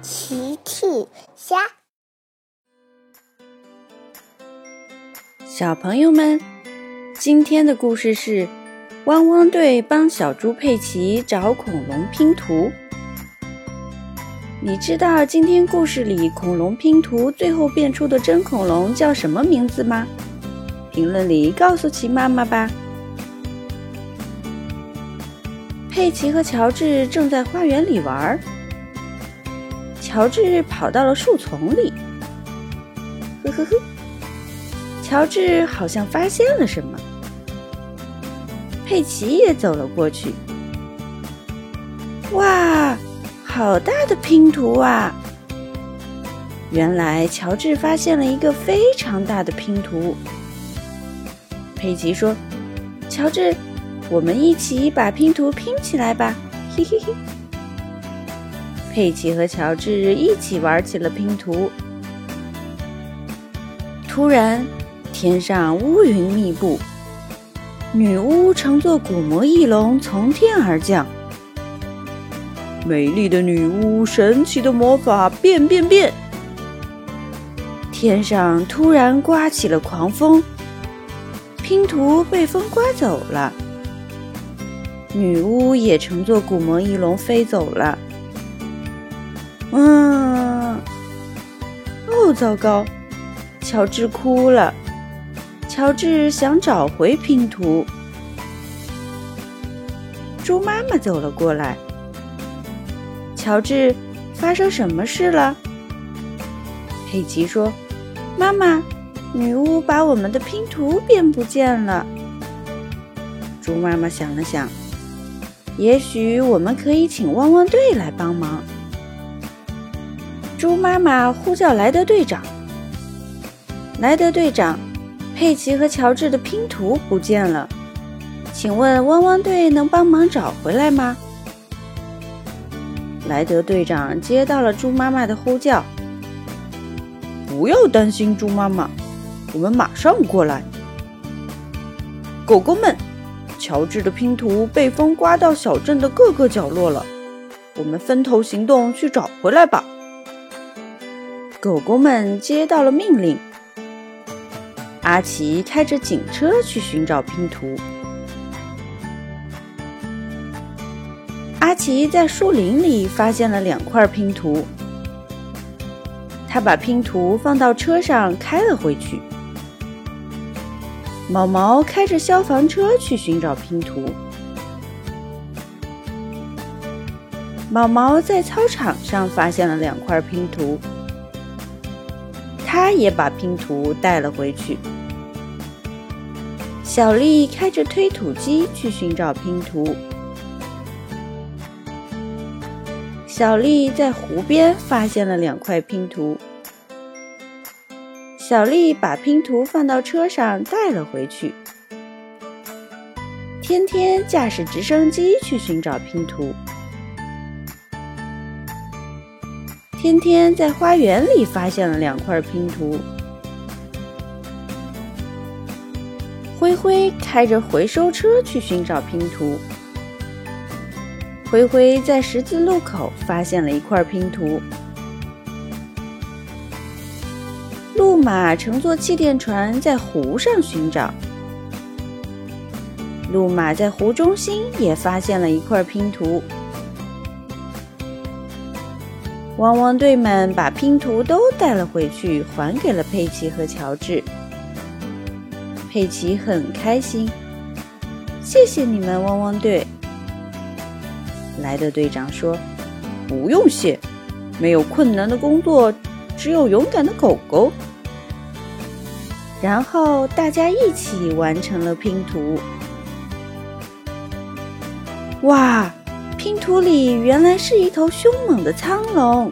奇趣虾，小朋友们，今天的故事是汪汪队帮小猪佩奇找恐龙拼图。你知道今天故事里恐龙拼图最后变出的真恐龙叫什么名字吗？评论里告诉奇妈妈吧。佩奇和乔治正在花园里玩，乔治跑到了树丛里。呵呵呵，乔治好像发现了什么。佩奇也走了过去。哇！好大的拼图啊！原来乔治发现了一个非常大的拼图。佩奇说：“乔治，我们一起把拼图拼起来吧！”嘿嘿嘿。佩奇和乔治一起玩起了拼图。突然，天上乌云密布，女巫乘坐古魔翼龙从天而降。美丽的女巫，神奇的魔法，变变变！天上突然刮起了狂风，拼图被风刮走了。女巫也乘坐古魔翼龙飞走了。嗯，哦，糟糕！乔治哭了。乔治想找回拼图。猪妈妈走了过来。乔治，发生什么事了？佩奇说：“妈妈，女巫把我们的拼图变不见了。”猪妈妈想了想，也许我们可以请汪汪队来帮忙。猪妈妈呼叫莱德队长：“莱德队长，佩奇和乔治的拼图不见了，请问汪汪队能帮忙找回来吗？”莱德队长接到了猪妈妈的呼叫：“不要担心，猪妈妈，我们马上过来。”狗狗们，乔治的拼图被风刮到小镇的各个角落了，我们分头行动去找回来吧。狗狗们接到了命令，阿奇开着警车去寻找拼图。阿奇在树林里发现了两块拼图，他把拼图放到车上开了回去。毛毛开着消防车去寻找拼图。毛毛在操场上发现了两块拼图，他也把拼图带了回去。小丽开着推土机去寻找拼图。小丽在湖边发现了两块拼图，小丽把拼图放到车上带了回去。天天驾驶直升机去寻找拼图，天天在花园里发现了两块拼图。灰灰开着回收车去寻找拼图。灰灰在十字路口发现了一块拼图。路马乘坐气垫船在湖上寻找。路马在湖中心也发现了一块拼图。汪汪队们把拼图都带了回去，还给了佩奇和乔治。佩奇很开心，谢谢你们，汪汪队。莱德队长说：“不用谢，没有困难的工作，只有勇敢的狗狗。”然后大家一起完成了拼图。哇，图里原来是一头凶猛的苍龙！